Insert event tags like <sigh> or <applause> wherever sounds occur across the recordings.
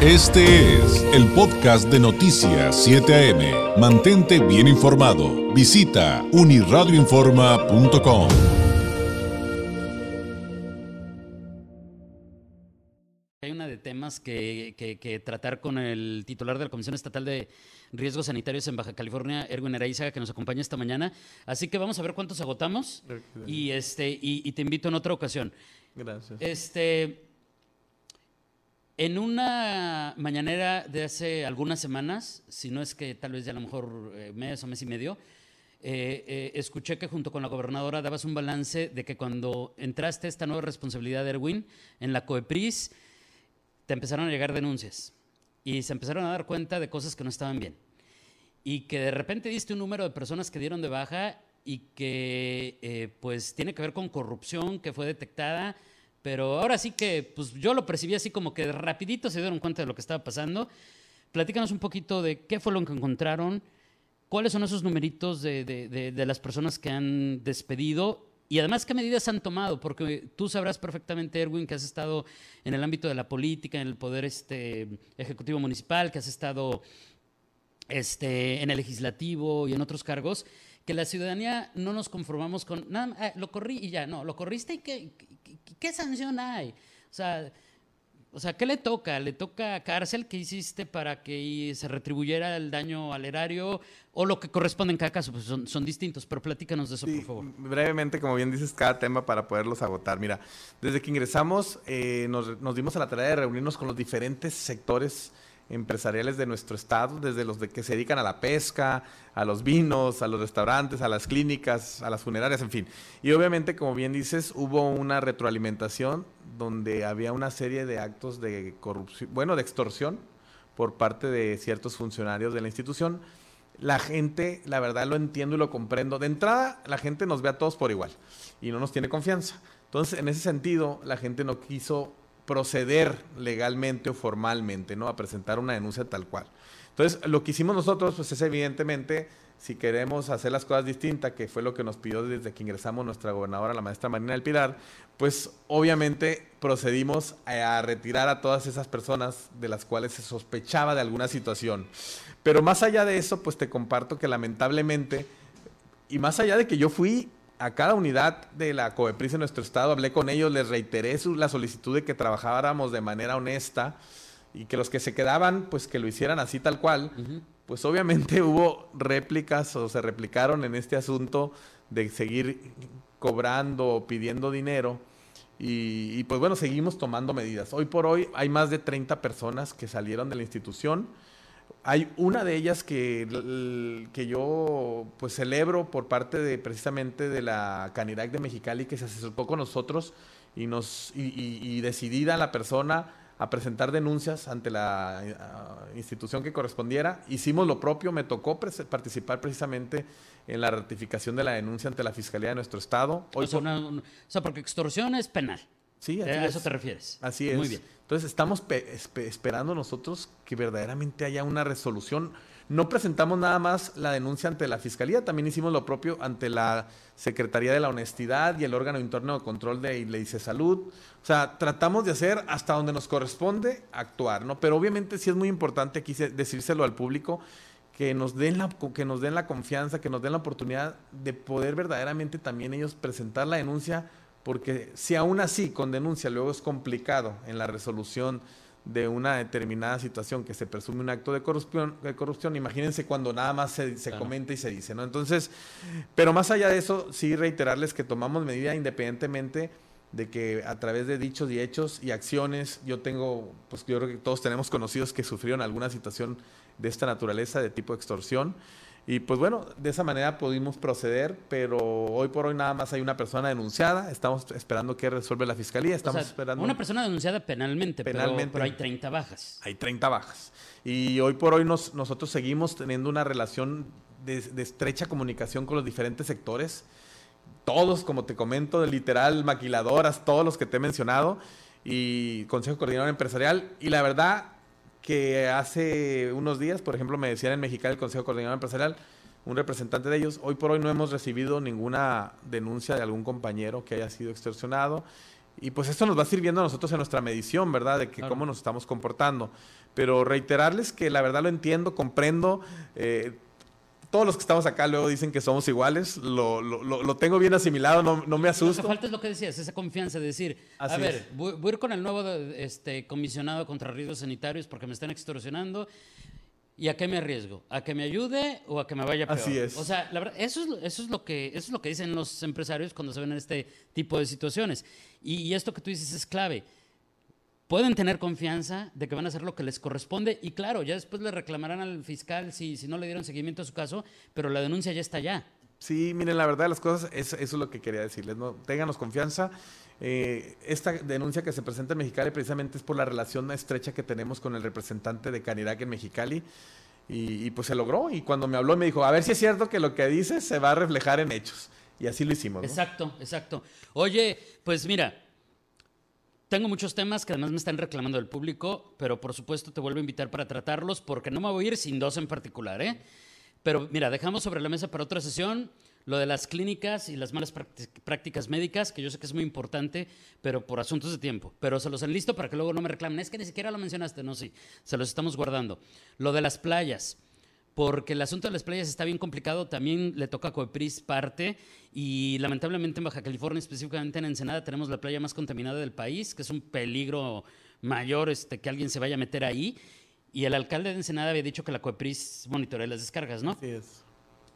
Este es el podcast de Noticias 7 AM. Mantente bien informado. Visita uniradioinforma.com. Hay una de temas que, que- que tratar con el titular de la Comisión Estatal de Riesgos Sanitarios en Baja California, Erwin Araizaga, que nos acompaña esta mañana. Así que vamos a ver cuántos agotamos y, este, y, y te invito en otra ocasión. Gracias. Este, en una mañanera de hace algunas semanas, si no es que tal vez ya a lo mejor eh, mes o mes y medio, eh, eh, escuché que junto con la gobernadora dabas un balance de que cuando entraste esta nueva responsabilidad de Erwin en la COEPRIS, te empezaron a llegar denuncias y se empezaron a dar cuenta de cosas que no estaban bien. Y que de repente diste un número de personas que dieron de baja y que eh, pues tiene que ver con corrupción que fue detectada, pero ahora sí que pues yo lo percibí así como que rapidito se dieron cuenta de lo que estaba pasando. Platícanos un poquito de qué fue lo que encontraron, cuáles son esos numeritos de, de- de- de las personas que han despedido y además qué medidas han tomado, porque tú sabrás perfectamente, Erwin, que has estado en el ámbito de la política, en el poder este, ejecutivo municipal, que has estado este, en el legislativo y en otros cargos, que la ciudadanía no nos conformamos con, nada, ah, lo corrí y ya, no, lo corriste y qué, qué, qué sanción hay. O sea, o sea, ¿qué le toca? ¿Le toca cárcel? ¿Qué hiciste para que se retribuyera el daño al erario? O lo que corresponde en cada caso, pues son, son distintos, pero platícanos de eso, Sí, por favor. brevemente, como bien dices, cada tema para poderlos agotar. Mira, desde que ingresamos eh, nos, nos dimos a la tarea de reunirnos con los diferentes sectores empresariales de nuestro estado, desde los de que se dedican a la pesca, a los vinos, a los restaurantes, a las clínicas, a las funerarias, en fin. Y obviamente, como bien dices, hubo una retroalimentación donde había una serie de actos de corrupción, bueno, de extorsión por parte de ciertos funcionarios de la institución. La gente, la verdad lo entiendo y lo comprendo. De entrada, la gente nos ve a todos por igual y no nos tiene confianza. Entonces, en ese sentido, la gente no quiso proceder legalmente o formalmente, ¿no? A presentar una denuncia tal cual. Entonces, lo que hicimos nosotros, pues es evidentemente, si queremos hacer las cosas distintas, que fue lo que nos pidió desde que ingresamos nuestra gobernadora, la maestra Marina del Pilar, pues obviamente procedimos a, retirar a todas esas personas de las cuales se sospechaba de alguna situación. Pero más allá de eso, pues te comparto que lamentablemente, y más allá de que yo fui a cada unidad de la COEPRIS en nuestro estado, hablé con ellos, les reiteré su- la solicitud de que trabajáramos de manera honesta y que los que se quedaban, pues que lo hicieran así tal cual, pues obviamente <laughs> hubo réplicas o se replicaron en este asunto de seguir cobrando o pidiendo dinero. Y, y, pues bueno, seguimos tomando medidas. Hoy por hoy hay más de 30 personas que salieron de la institución. Hay una de ellas que, que yo pues celebro por parte de precisamente de la Canirac de Mexicali que se acercó con nosotros y nos y, y- y decidida la persona a presentar denuncias ante la eh, institución que correspondiera. Hicimos lo propio, me tocó participar precisamente en la ratificación de la denuncia ante la Fiscalía de nuestro estado. Hoy O sea, por- una- una- o sea, porque extorsión es penal. Sí, así a eso es. te refieres. Así es. Muy bien. Entonces estamos pe- espe- esperando nosotros que verdaderamente haya una resolución. No presentamos nada más la denuncia ante la Fiscalía, también hicimos lo propio ante la Secretaría de la Honestidad y el órgano interno de control de Ley de Salud. O sea, tratamos de hacer hasta donde nos corresponde actuar, ¿no? Pero obviamente sí es muy importante aquí se- decírselo al público que nos den la que nos den la confianza, que nos den la oportunidad de poder verdaderamente también ellos presentar la denuncia porque si aún así con denuncia luego es complicado en la resolución de una determinada situación que se presume un acto de corrupción, de corrupción imagínense cuando nada más se, se Claro. comenta y se dice, ¿no? Entonces, pero más allá de eso, sí reiterarles que tomamos medida independientemente de que a través de dichos y hechos y acciones, yo tengo, pues yo creo que todos tenemos conocidos que sufrieron alguna situación de esta naturaleza, de tipo extorsión, y pues bueno, de esa manera pudimos proceder, pero hoy por hoy nada más hay una persona denunciada. Estamos esperando que resuelva la fiscalía. O Estamos sea, esperando. Una persona denunciada penalmente, pero- Penalmente. Pero, hay 30 bajas. Hay 30 bajas. Y hoy por hoy nos- nosotros seguimos teniendo una relación de, de estrecha comunicación con los diferentes sectores. Todos, como te comento, de literal, maquiladoras, todos los que te he mencionado. Y Consejo Coordinador Empresarial. Y la verdad que hace unos días, por ejemplo, me decían en Mexicali el Consejo Coordinador Empresarial, un representante de ellos, hoy por hoy no hemos recibido ninguna denuncia de algún compañero que haya sido extorsionado. Y pues esto nos va sirviendo a nosotros en nuestra medición, ¿verdad? De que cómo nos estamos comportando. Pero reiterarles que la verdad lo entiendo, comprendo. Eh, todos los que estamos acá luego dicen que somos iguales, lo, lo, tengo bien asimilado, no, no me asusto. Lo que falta es lo que decías, esa confianza de decir, a ver, voy, a ir con el nuevo este, comisionado contra riesgos sanitarios porque me están extorsionando. ¿Y a qué me arriesgo? ¿A que me ayude o a que me vaya peor? Así es. O sea, la verdad, eso es, eso es, lo, que, eso es lo que dicen los empresarios cuando se ven en este tipo de situaciones. Y, y esto que tú dices es clave pueden tener confianza de que van a hacer lo que les corresponde y claro, ya después le reclamarán al fiscal si, si no le dieron seguimiento a su caso, pero la denuncia ya está allá. Sí, miren, la verdad de las cosas, eso, es lo que quería decirles, ¿no? Ténganos confianza. Eh, esta denuncia que se presenta en Mexicali precisamente es por la relación estrecha que tenemos con el representante de Canirac en Mexicali. Y, y, pues se logró. Y cuando me habló me dijo, a ver si es cierto que lo que dices se va a reflejar en hechos. Y así lo hicimos. ¿no? Exacto, exacto. Oye, pues mira, tengo muchos temas que además me están reclamando del público, pero por supuesto te vuelvo a invitar para tratarlos porque no me voy a ir sin dos en particular. ¿eh? Pero mira, dejamos sobre la mesa para otra sesión lo de las clínicas y las malas prácticas médicas, que yo sé que es muy importante, pero por asuntos de tiempo. Pero se los enlisto para que luego no me reclamen. Es que ni siquiera lo mencionaste. No, sí, se los estamos guardando. Lo de las playas porque el asunto de las playas está bien complicado, también le toca a Coepris parte y lamentablemente en Baja California, específicamente en Ensenada, tenemos la playa más contaminada del país, que es un peligro mayor este, que alguien se vaya a meter ahí. Y el alcalde de Ensenada había dicho que la Coepris monitorea las descargas, ¿no? Sí es.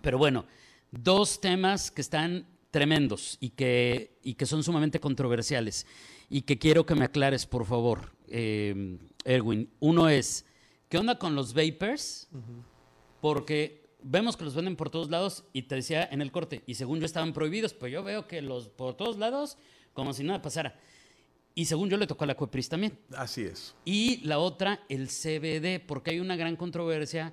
Pero bueno, dos temas que están tremendos y que, y que son sumamente controversiales y que quiero que me aclares, por favor, eh, Erwin. Uno es, ¿qué onda con los vapers? Porque vemos que los venden por todos lados y te decía en el corte, y según yo estaban prohibidos, pues yo veo que los por todos lados, como si nada pasara. Y según yo le tocó a la Cuepris también. Así es. Y la otra, el CBD, porque hay una gran controversia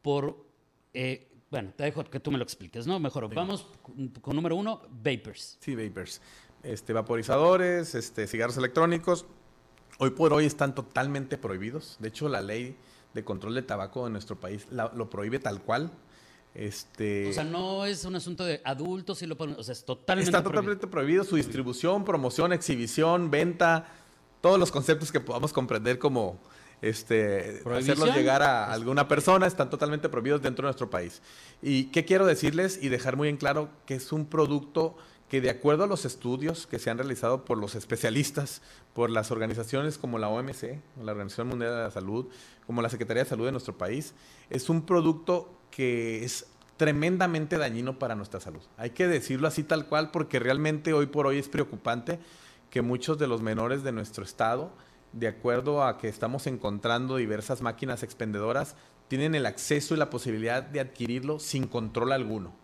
por... Eh, bueno, te dejo que tú me lo expliques, ¿no? Mejor, vamos con, número uno, vapers. Sí, vapers. Este, vaporizadores, este, cigarros electrónicos. Hoy por hoy están totalmente prohibidos. De hecho, la ley de control de tabaco en nuestro país lo prohíbe tal cual. Este, o sea, no es un asunto de adultos y lo o sea, es totalmente Está totalmente prohibido. su distribución, promoción, exhibición, venta, todos los conceptos que podamos comprender como este, hacerlos llegar a alguna persona están totalmente prohibidos dentro de nuestro país. ¿Y qué quiero decirles y dejar muy en claro que es un producto que de acuerdo a los estudios que se han realizado por los especialistas, por las organizaciones como la OMC, la Organización Mundial de la Salud, como la Secretaría de Salud de nuestro país, es un producto que es tremendamente dañino para nuestra salud. Hay que decirlo así tal cual porque realmente hoy por hoy es preocupante que muchos de los menores de nuestro estado, de acuerdo a que estamos encontrando diversas máquinas expendedoras, tienen el acceso y la posibilidad de adquirirlo sin control alguno.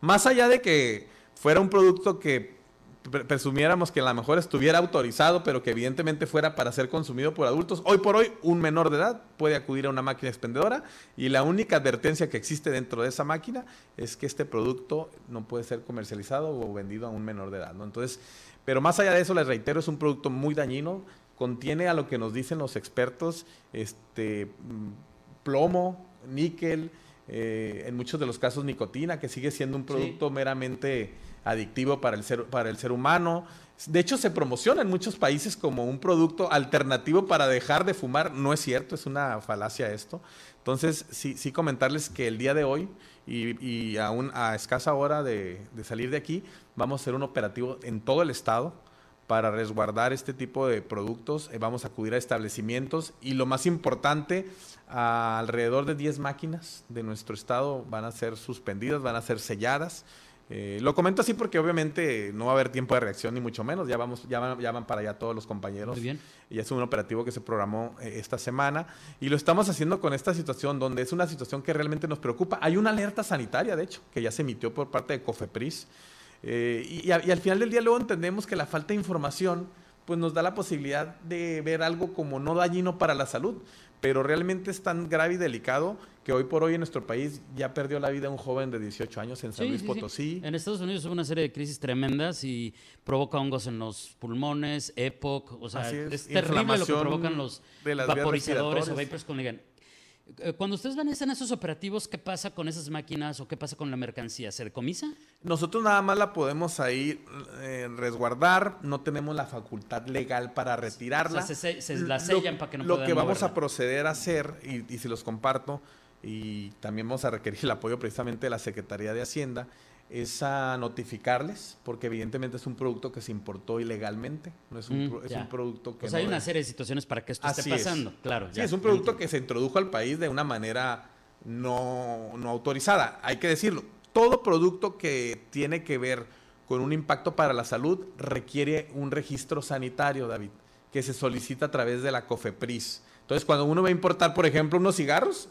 Más allá de que fuera un producto que presumiéramos que a lo mejor estuviera autorizado, pero que evidentemente fuera para ser consumido por adultos. Hoy por hoy, un menor de edad puede acudir a una máquina expendedora y la única advertencia que existe dentro de esa máquina es que este producto no puede ser comercializado o vendido a un menor de edad. ¿no? Entonces, pero más allá de eso, les reitero, es un producto muy dañino, contiene a lo que nos dicen los expertos, este mm, plomo, níquel, eh, en muchos de los casos nicotina, que sigue siendo un producto meramente adictivo para el, ser, humano. De hecho, se promociona en muchos países como un producto alternativo para dejar de fumar. No es cierto, es una falacia esto. Entonces, sí, sí comentarles que el día de hoy y, y a escasa hora de, de salir de aquí, vamos a hacer un operativo en todo el estado para resguardar este tipo de productos. Eh, vamos a acudir a establecimientos y lo más importante, alrededor de 10 máquinas de nuestro estado van a ser suspendidas, van a ser selladas. Eh, lo comento así porque obviamente no va a haber tiempo de reacción ni mucho menos. Ya vamos, ya van, ya van para allá todos los compañeros. Muy bien. Y es un operativo que se programó eh, esta semana y lo estamos haciendo con esta situación donde es una situación que realmente nos preocupa. Hay una alerta sanitaria, de hecho, que ya se emitió por parte de Cofepris eh, y, al final del día luego entendemos que la falta de información pues nos da la posibilidad de ver algo como no dañino para la salud, pero realmente es tan grave y delicado que hoy por hoy en nuestro país ya perdió la vida un joven de 18 años en San Luis Potosí. En Estados Unidos hubo una serie de crisis tremendas y provoca hongos en los pulmones, EPOC, o sea, es, terrible lo que provocan los vaporizadores o vapors con Eh, Cuando ustedes van a hacer esos operativos, ¿qué pasa con esas máquinas o qué pasa con la mercancía? ¿Se decomisa? Nosotros nada más la podemos ahí eh, resguardar, no tenemos la facultad legal para retirarla. O sea, se- se la Lo- para que no Lo puedan que vamos moverla. a proceder a hacer, y, y si los comparto, y también vamos a requerir el apoyo precisamente de la Secretaría de Hacienda, es a notificarles, porque evidentemente es un producto que se importó ilegalmente, no es un, Mm, es un producto que... Pues hay no una es- serie de situaciones para que esto Así esté es. pasando, claro. Sí, ya, es un producto que se introdujo al país de una manera no, no autorizada. Hay que decirlo. Todo producto que tiene que ver con un impacto para la salud requiere un registro sanitario, David, que se solicita a través de la COFEPRIS. Entonces, cuando uno va a importar, por ejemplo, unos cigarros,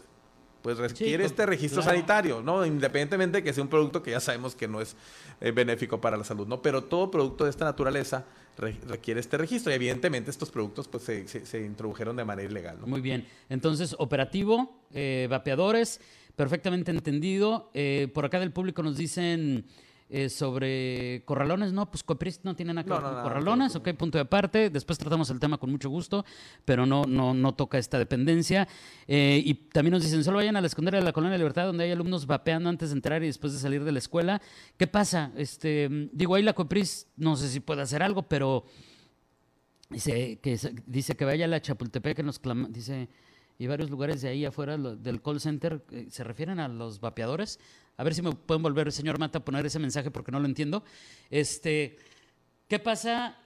pues requiere este registro claro. sanitario, ¿no? Independientemente de que sea un producto que ya sabemos que no es eh, benéfico para la salud, ¿no? Pero todo producto de esta naturaleza re- requiere este registro y evidentemente estos productos pues se, se- se introdujeron de manera ilegal, ¿no? Muy bien. Entonces, operativo, eh, vapeadores, perfectamente entendido. Eh, por acá del público nos dicen eh, sobre corralones, no, pues Copris no tiene nada que No, ver con corralones, ok, punto de aparte. Después tratamos el tema con mucho gusto, pero no, no, no toca esta dependencia. Eh, y también nos dicen, solo vayan a la secundaria de la Colonia Libertad, donde hay alumnos vapeando antes de entrar y después de salir de la escuela. ¿Qué pasa? Este, digo, ahí la Copris, no sé si puede hacer algo, pero Dice que, dice que vaya a la Chapultepec en los clama- dice y varios lugares de ahí afuera del call center eh, se refieren a los vapeadores. A ver si me pueden volver, señor Mata, a poner ese mensaje porque no lo entiendo. Este, ¿qué pasa?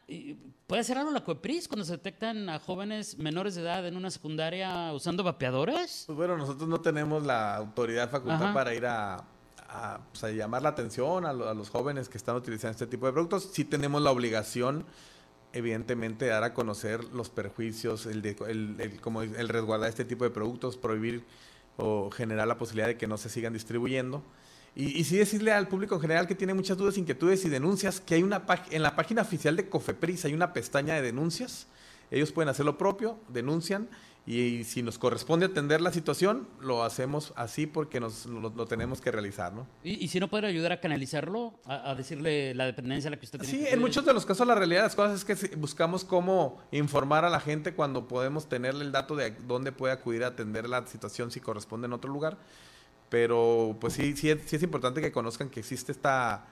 ¿Puede hacer algo la COEPRIS cuando se detectan a jóvenes menores de edad en una secundaria usando vapeadores? Pues bueno, nosotros no tenemos la autoridad facultad Ajá. para ir a, a, pues, a llamar la atención a, lo- a los jóvenes que están utilizando este tipo de productos. Sí tenemos la obligación, evidentemente, de dar a conocer los perjuicios, el, de- el, el- como el resguardar este tipo de productos, prohibir o generar la posibilidad de que no se sigan distribuyendo. Y, y sí decirle al público en general que tiene muchas dudas, inquietudes y denuncias, que hay una en la página oficial de Cofepris hay una pestaña de denuncias. Ellos pueden hacer lo propio, denuncian y, si nos corresponde atender la situación, lo hacemos así porque nos, lo, lo tenemos que realizar, ¿no? Y, y si no puede ayudar a canalizarlo, a, a decirle la dependencia a la que usted tiene Sí, que en muchos de los casos la realidad de las cosas es que buscamos cómo informar a la gente cuando podemos tenerle el dato de dónde puede acudir a atender la situación si corresponde en otro lugar. Pero pues sí, sí, sí es importante que conozcan que existe esta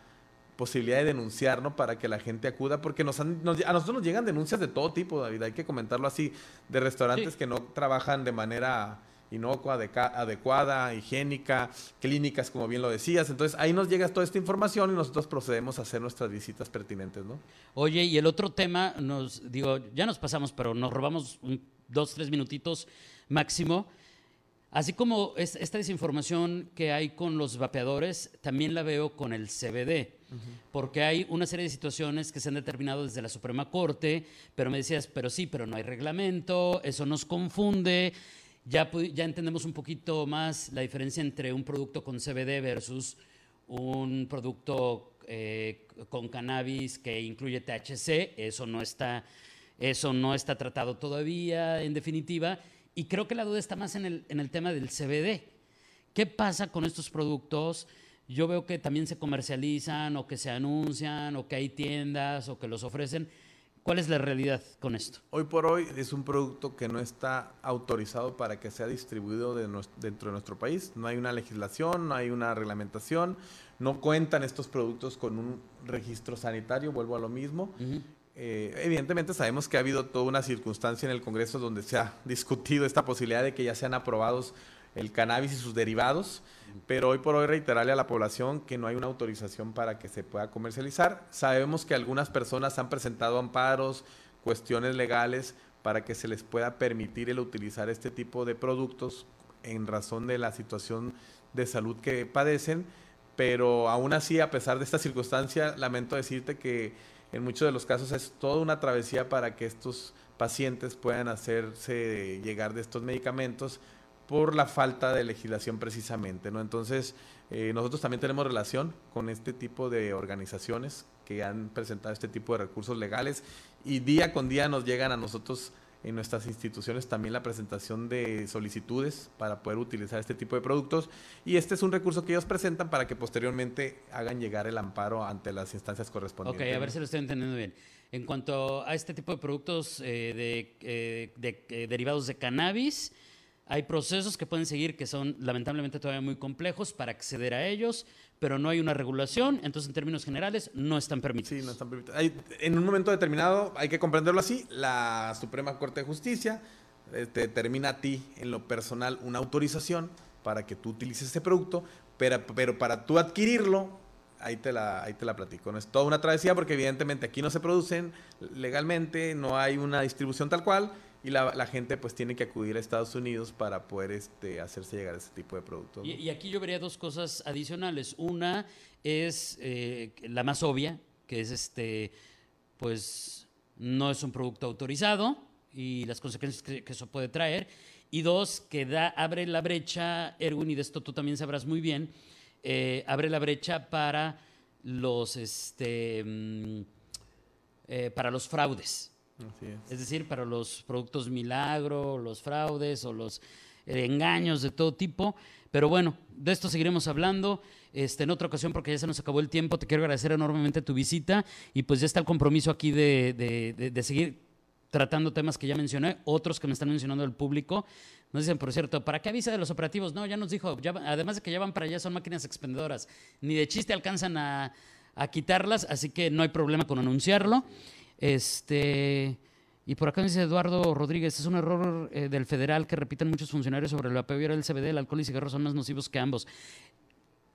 posibilidad de denunciar, ¿no? Para que la gente acuda, porque nos han- nos- a nosotros nos llegan denuncias de todo tipo, David, hay que comentarlo así, de restaurantes Sí. que no trabajan de manera inocua, adecuada, higiénica, clínicas, como bien lo decías. Entonces ahí nos llega toda esta información y nosotros procedemos a hacer nuestras visitas pertinentes, ¿no? Oye, y el otro tema, nos digo, ya nos pasamos, pero nos robamos un- dos, tres minutitos máximo. Así como es- esta desinformación que hay con los vapeadores, también la veo con el CBD, porque hay una serie de situaciones que se han determinado desde la Suprema Corte, pero me decías, pero sí, pero no hay reglamento, eso nos confunde. Ya, ya entendemos un poquito más la diferencia entre un producto con CBD versus un producto eh, con cannabis que incluye THC, eso no está, eso no está tratado todavía, en definitiva, y creo que la duda está más en el, en el tema del CBD. ¿Qué pasa con estos productos? Yo veo que también se comercializan o que se anuncian o que hay tiendas o que los ofrecen. ¿Cuál es la realidad con esto? Hoy por hoy es un producto que no está autorizado para que sea distribuido de dentro de nuestro país. No hay una legislación, no hay una reglamentación, no cuentan estos productos con un registro sanitario, vuelvo a lo mismo. Eh, evidentemente sabemos que ha habido toda una circunstancia en el Congreso donde se ha discutido esta posibilidad de que ya sean aprobados el cannabis y sus derivados, pero hoy por hoy reiterarle a la población que no hay una autorización para que se pueda comercializar. Sabemos que algunas personas han presentado amparos, cuestiones legales para que se les pueda permitir el utilizar este tipo de productos en razón de la situación de salud que padecen, pero aún así, a pesar de esta circunstancia, lamento decirte que en muchos de los casos es toda una travesía para que estos pacientes puedan hacerse llegar de estos medicamentos por la falta de legislación precisamente, ¿no? Entonces, eh, nosotros también tenemos relación con este tipo de organizaciones que han presentado este tipo de recursos legales y día con día nos llegan a nosotros en nuestras instituciones también la presentación de solicitudes para poder utilizar este tipo de productos y este es un recurso que ellos presentan para que posteriormente hagan llegar el amparo ante las instancias Ok, correspondientes. a ver si lo estoy entendiendo bien. En cuanto a este tipo de productos eh, de, eh, de, eh, derivados de cannabis, Hay procesos que pueden seguir que son lamentablemente todavía muy complejos para acceder a ellos, pero no hay una regulación, entonces en términos generales no están permitidos. Sí, no están permitidos. En un momento determinado, hay que comprenderlo así, la Suprema Corte de Justicia eh, te determina a ti en lo personal una autorización para que tú utilices ese producto, pero, pero para tú adquirirlo, ahí te, la, ahí te la platico. No es toda una travesía porque evidentemente aquí no se producen legalmente, no hay una distribución tal cual y la, la gente pues tiene que acudir a Estados Unidos para poder este, hacerse llegar ese tipo de productos. ¿no? Y, y aquí yo vería dos cosas adicionales. Una es eh, la más obvia, que es este, pues no es un producto autorizado y las consecuencias que, que eso puede traer. Y dos, que da, abre la brecha, Erwin, y de esto tú también sabrás muy bien, eh, abre la brecha para los, este, mm, eh, para los fraudes. Es. Decir, para los productos milagro, los fraudes o los eh, engaños de todo tipo. Pero bueno, de esto seguiremos hablando este, en otra ocasión porque ya se nos acabó el tiempo. Te quiero agradecer enormemente tu visita y pues ya está el compromiso aquí de, seguir tratando temas que ya mencioné, otros que me están mencionando el público. Nos dicen, por cierto, ¿para qué avisa de los operativos? No, ya nos dijo, ya además de que ya van para allá, son máquinas expendedoras. Ni de chiste alcanzan a quitarlas, así que no hay problema con anunciarlo. Este. Y por acá me dice Eduardo Rodríguez, es un error eh, del federal que repiten muchos funcionarios sobre el apego el CBD, el alcohol y cigarros son más nocivos que ambos.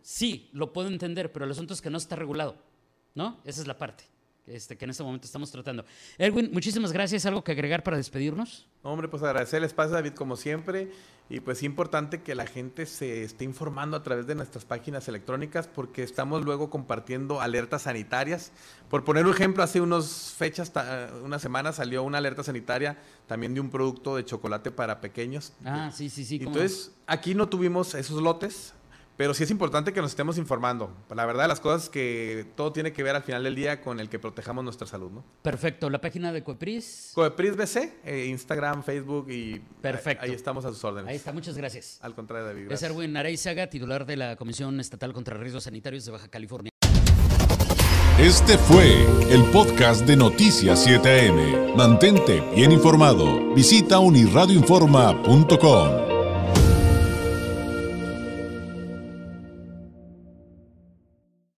Sí, lo puedo entender, pero el asunto es que no está regulado, ¿no? Esa es la parte este, que en este momento estamos tratando. Erwin, muchísimas gracias. ¿Algo que agregar para despedirnos? No, Hombre, pues agradecer el espacio, David, como siempre. Y pues importante que la gente se esté informando a través de nuestras páginas electrónicas porque estamos luego compartiendo alertas sanitarias. Por poner un ejemplo, hace unas fechas, una semana salió una alerta sanitaria también de un producto de chocolate para pequeños. Ah, sí, sí, sí. cómo. Entonces, aquí no tuvimos esos lotes, pero sí es importante que nos estemos informando. La verdad, las cosas que todo tiene que ver al final del día con el que protejamos nuestra salud, ¿no? Perfecto. La página de Coepris. Coepris BC, eh, Instagram, Facebook y Perfecto. ahí estamos a sus órdenes. Ahí está, muchas gracias. Al contrario, David. Es gracias. Erwin Areizaga, titular de la Comisión Estatal contra Riesgos Sanitarios de Baja California. Este fue el podcast de Noticias 7am. Mantente bien informado. Visita unirradioinforma.com.